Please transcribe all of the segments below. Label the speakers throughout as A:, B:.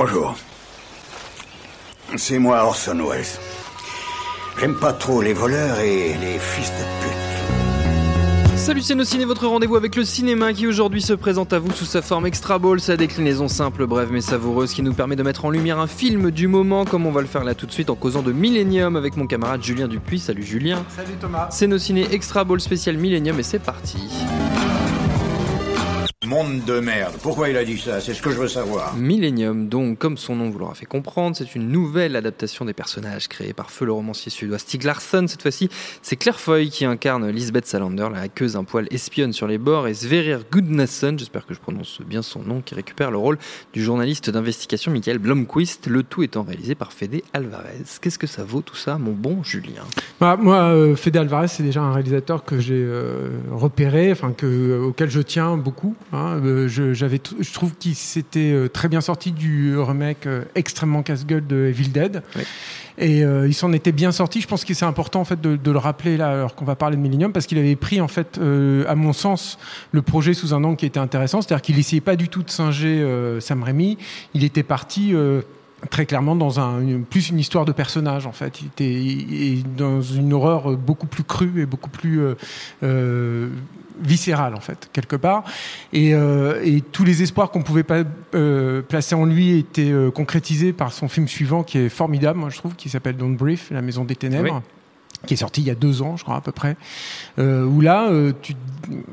A: Bonjour. C'est moi Orson Welles. J'aime pas trop les voleurs et les fils de pute.
B: Salut c'est nos ciné, votre rendez-vous avec le cinéma qui aujourd'hui se présente à vous sous sa forme extra ball, sa déclinaison simple, brève mais savoureuse qui nous permet de mettre en lumière un film du moment comme on va le faire là tout de suite en causant de Millennium avec mon camarade Julien Dupuis. Salut Julien.
C: Salut Thomas.
B: C'est nos ciné extra ball spécial Millennium et c'est parti.
A: Monde de merde. Pourquoi il a dit ça? C'est ce que je veux savoir.
B: Millennium, donc, comme son nom vous l'aura fait comprendre, c'est une nouvelle adaptation des personnages créés par feu le romancier suédois Stig Larsson. Cette fois-ci, c'est Claire Foy qui incarne Lisbeth Salander, la hackeuse un poil espionne sur les bords, et Sverrir Gudnason, j'espère que je prononce bien son nom, qui récupère le rôle du journaliste d'investigation Michael Blomquist, le tout étant réalisé par Fede Alvarez. Qu'est-ce que ça vaut tout ça, mon bon Julien?
C: Bah, moi, euh, Fede Alvarez, c'est déjà un réalisateur que j'ai euh, repéré, enfin que, auquel je tiens beaucoup. hein. Euh, je, trouve qu'il s'était euh, très bien sorti du remake euh, extrêmement casse-gueule de Evil Dead.
B: Oui.
C: Et euh, il s'en était bien sorti. Je pense que c'est important en fait de, de le rappeler là, alors qu'on va parler de Millennium, parce qu'il avait pris en fait, euh, à mon sens, le projet sous un angle qui était intéressant. C'est-à-dire qu'il essayait pas du tout de singer euh, Sam Raimi. Il était parti. très clairement dans un une- plus une histoire de personnage en fait il était il- il- dans une horreur beaucoup plus crue et beaucoup plus euh, viscérale en fait quelque part et, euh, et tous les espoirs qu'on pouvait pas euh, placer en lui étaient euh, concrétisés par son film suivant qui est formidable moi je trouve qui s'appelle Don't Brief la maison des ténèbres. Qui est sorti il y a deux ans, je crois à peu près, euh, où là, euh, tu,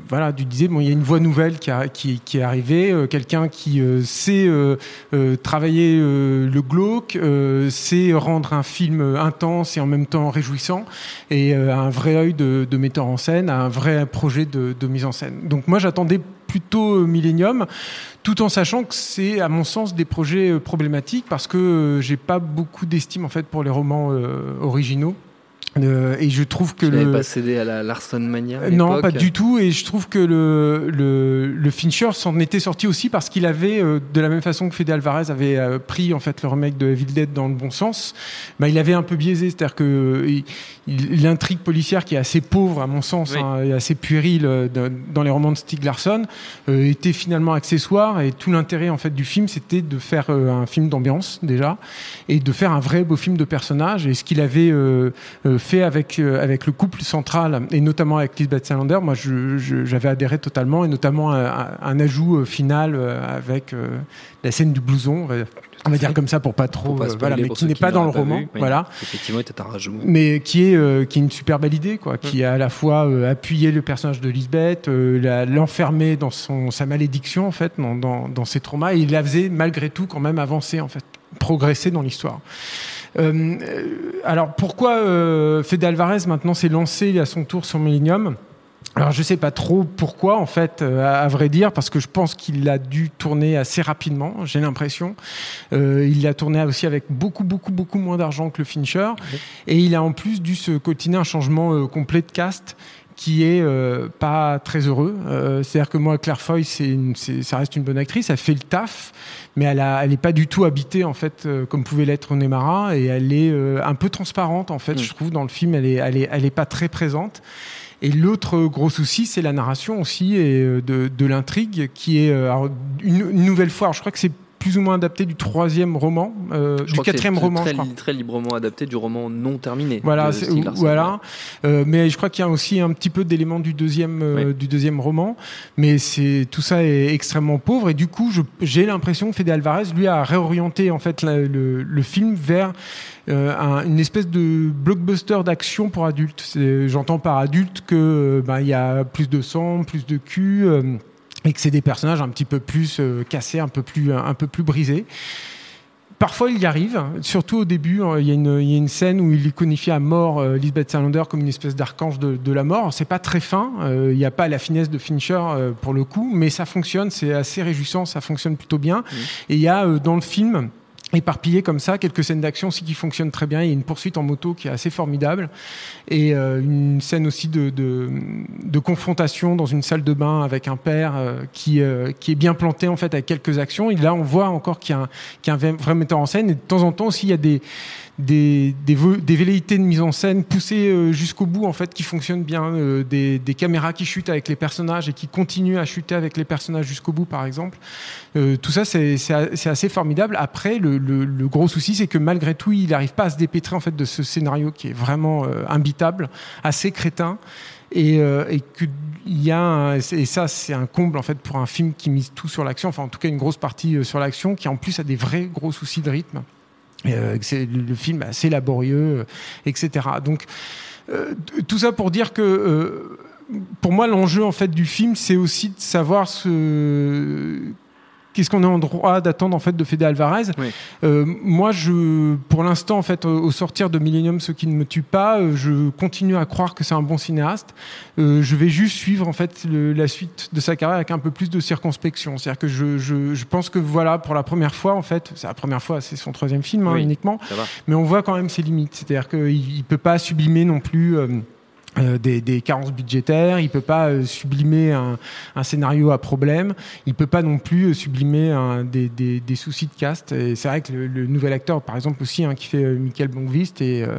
C: voilà, tu disais bon, il y a une voix nouvelle qui, est arrivée, euh, quelqu'un qui sait travailler le glauque, sait rendre un film intense et en même temps réjouissant, et a un vrai œil de, metteur en scène, a un vrai projet de, de mise en scène. Donc moi, j'attendais plutôt Millennium, tout en sachant que c'est, à mon sens, des projets problématiques parce que j'ai pas beaucoup d'estime en fait pour les romans originaux. Euh, et je trouve que
B: Tu
C: le
B: pas cédé à la Larson Mania à
C: Euh, non, pas du tout. Et je trouve que le, le, le Fincher s'en était sorti aussi parce qu'il avait, euh, de la même façon que Fede Alvarez avait euh, pris en fait le remake de Evil Dead dans le bon sens, bah, il avait un peu biaisé. C'est-à-dire que l'intrigue policière qui est assez pauvre à mon sens
B: Oui.
C: hein, et assez puérile euh, dans les romans de Stieg Larsson euh, était finalement accessoire. Et tout l'intérêt en fait du film, c'était de faire euh, un film d'ambiance déjà et de faire un vrai beau film de personnages. Et ce qu'il avait euh, euh, fait avec, euh, avec le couple central et notamment avec Lisbeth Salander, moi j'avais adhéré totalement et notamment un, un- un ajout euh, final euh, avec la scène du blouson, on va, dire comme ça pour pas trop,
B: Pour pas spoiler
C: voilà, mais qui n'est pas dans le roman,
B: vu.
C: Voilà
B: Effectivement, était un rajout.
C: mais qui est euh, qui est une super belle idée quoi qui a à la fois euh, appuyé le personnage de Lisbeth euh, l'enfermer dans son sa malédiction en fait dans, dans, dans ses traumas et il la faisait malgré tout quand même avancer en fait progresser dans l'histoire alors pourquoi euh, Fede Alvarez maintenant s'est lancé à son tour sur Millennium? Alors je sais pas trop pourquoi en fait, euh, à, vrai dire, parce que je pense qu'il a dû tourner assez rapidement. J'ai l'impression. Euh, il a tourné aussi avec beaucoup beaucoup beaucoup moins d'argent que le Fincher, et il a en plus dû se cotiner un changement euh, complet de cast qui est euh, pas très heureux. Euh, C'est-à-dire que moi, Claire Foy, c'est une- ça reste une bonne actrice, elle fait le taf, mais elle, a, elle est pas du tout habitée en fait euh, comme pouvait l'être Nemara, et elle est euh, un peu transparente en fait.
B: Mm.
C: Je trouve dans le film, elle est, elle est, elle est pas très présente. Et l'autre gros souci, c'est la narration aussi et euh, de, de l'intrigue, qui est euh, une, une nouvelle fois. alors, je crois que c'est plus ou moins adapté du troisième roman, euh, du quatrième roman,
B: très,
C: je crois.
B: très librement adapté du roman non terminé.
C: Voilà, voilà. Euh, mais je crois qu'il y a aussi un petit peu d'éléments du deuxième euh,
B: Oui.
C: du deuxième roman, mais c'est tout ça est extrêmement pauvre et du coup, j'ai l'impression que Fede Alvarez lui a réorienté en fait la- le, le film vers euh, un- une espèce de blockbuster d'action pour adultes. J'entends par adulte que ben, il y a plus de sang, plus de cul. Et que c'est des personnages un petit peu plus euh, cassés, un peu plus, un peu plus brisés. Parfois, il y arrive, surtout au début. euh, Il y, a une- il y a une scène où il iconifie à mort euh, Lisbeth Salander comme une espèce d'archange de, de la mort. C'est pas très fin, euh, il n'y a pas la finesse de Fincher euh, pour le coup, mais ça fonctionne, c'est assez réjouissant, ça fonctionne plutôt bien. Et il y a dans le film éparpillé comme ça quelques scènes d'action aussi qui fonctionnent très bien. Il y a une poursuite en moto qui est assez formidable et euh, une scène aussi de, de, de confrontation dans une salle de bain avec un père euh, qui, euh, qui est bien planté en fait avec quelques actions. Et là, on voit encore qu'il y a un, qu'il y a un vrai metteur en scène et de temps en temps aussi il y a des des, velléités de mise en scène poussées jusqu'au bout, en fait, qui fonctionnent bien, des, des, caméras qui chutent avec les personnages et qui continuent à chuter avec les personnages jusqu'au bout, par exemple. tout ça, c'est assez formidable. Après, le, gros souci, c'est que malgré tout, il n'arrive pas à se dépêtrer en fait de ce scénario qui est vraiment imbitable, assez crétin et, euh, y a et ça c'est un comble en fait pour un film qui mise tout sur l'action enfin en tout cas une grosse partie euh, sur l'action qui en plus a des vrais gros soucis de rythme euh, c'est le film assez laborieux euh, etc donc euh, tout ça pour dire que pour moi l'enjeu en fait du film c'est aussi de savoir ce qu'est-ce qu'on est en droit d'attendre en fait de Fede Alvarez oui. euh, Moi, je, pour l'instant, en fait, au, sortir de Millennium, ce qui ne me tue pas, euh, je continue à croire que c'est un bon cinéaste. Euh, je vais juste suivre en fait le, la suite de sa carrière avec un peu plus de circonspection. C'est-à-dire que je, je, je, pense que voilà, pour la première fois, en fait, c'est la première fois, c'est son troisième film hein, oui, uniquement, mais on voit quand même ses limites. C'est-à-dire qu'il ne peut pas sublimer non plus. Euh, euh, des, des, carences budgétaires, il peut pas euh, sublimer un, un, scénario à problème, il peut pas non plus euh, sublimer un, des, des, des, soucis de cast. Et c'est vrai que le, le, nouvel acteur, par exemple aussi, hein, qui fait euh, Michael Bonvist, et, euh,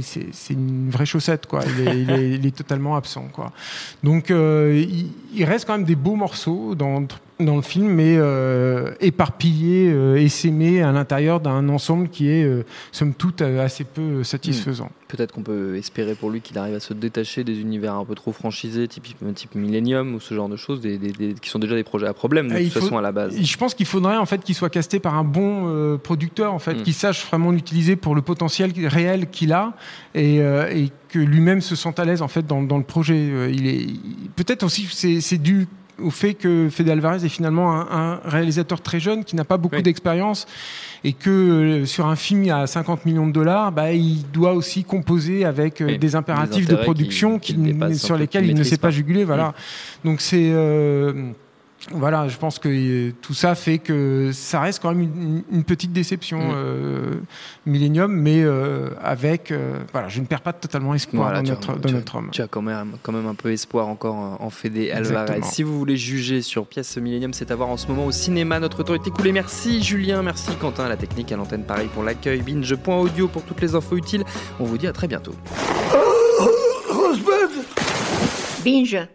C: c'est une vraie chaussette, quoi. Il est, il est, il est totalement absent, quoi. Donc il, il, reste quand même des beaux morceaux dans dans le film, mais euh, éparpillé, euh, essaimé à l'intérieur d'un ensemble qui est, euh, somme toute, euh, assez peu satisfaisant.
B: Mmh. Peut-être qu'on peut espérer pour lui qu'il arrive à se détacher des univers un peu trop franchisés, type, type Millennium ou ce genre de choses, des, des, des, qui sont déjà des projets à problème de toute faut, façon à la base.
C: Je pense qu'il faudrait en fait qu'il soit casté par un bon euh, producteur, en fait, mmh. qui sache vraiment l'utiliser pour le potentiel réel qu'il a et, et que lui-même se sente à l'aise en fait dans, dans le projet. Il est peut-être aussi c'est dû au fait que Fede Alvarez est finalement un, un réalisateur très jeune qui n'a pas beaucoup oui. d'expérience et que euh, sur un film à 50 millions de dollars, bah, il doit aussi composer avec euh, des impératifs des de production qui, qui, qui sur lesquels il ne sait pas juguler. Voilà. Oui. Donc c'est euh, voilà, je pense que tout ça fait que ça reste quand même une, une petite déception mmh. euh, Millennium, mais euh, avec euh, voilà, je ne perds pas totalement espoir voilà, dans, notre,
B: as,
C: dans
B: tu
C: notre
B: as,
C: homme.
B: Tu as quand même quand même un peu espoir encore en Fede Alvarez. Si vous voulez juger sur pièce Millennium, c'est à voir en ce moment au cinéma. Notre temps est écoulé. Merci Julien, merci Quentin à la technique, à l'antenne pareil pour l'accueil. Binge.audio pour toutes les infos utiles. On vous dit à très bientôt.
D: Binge.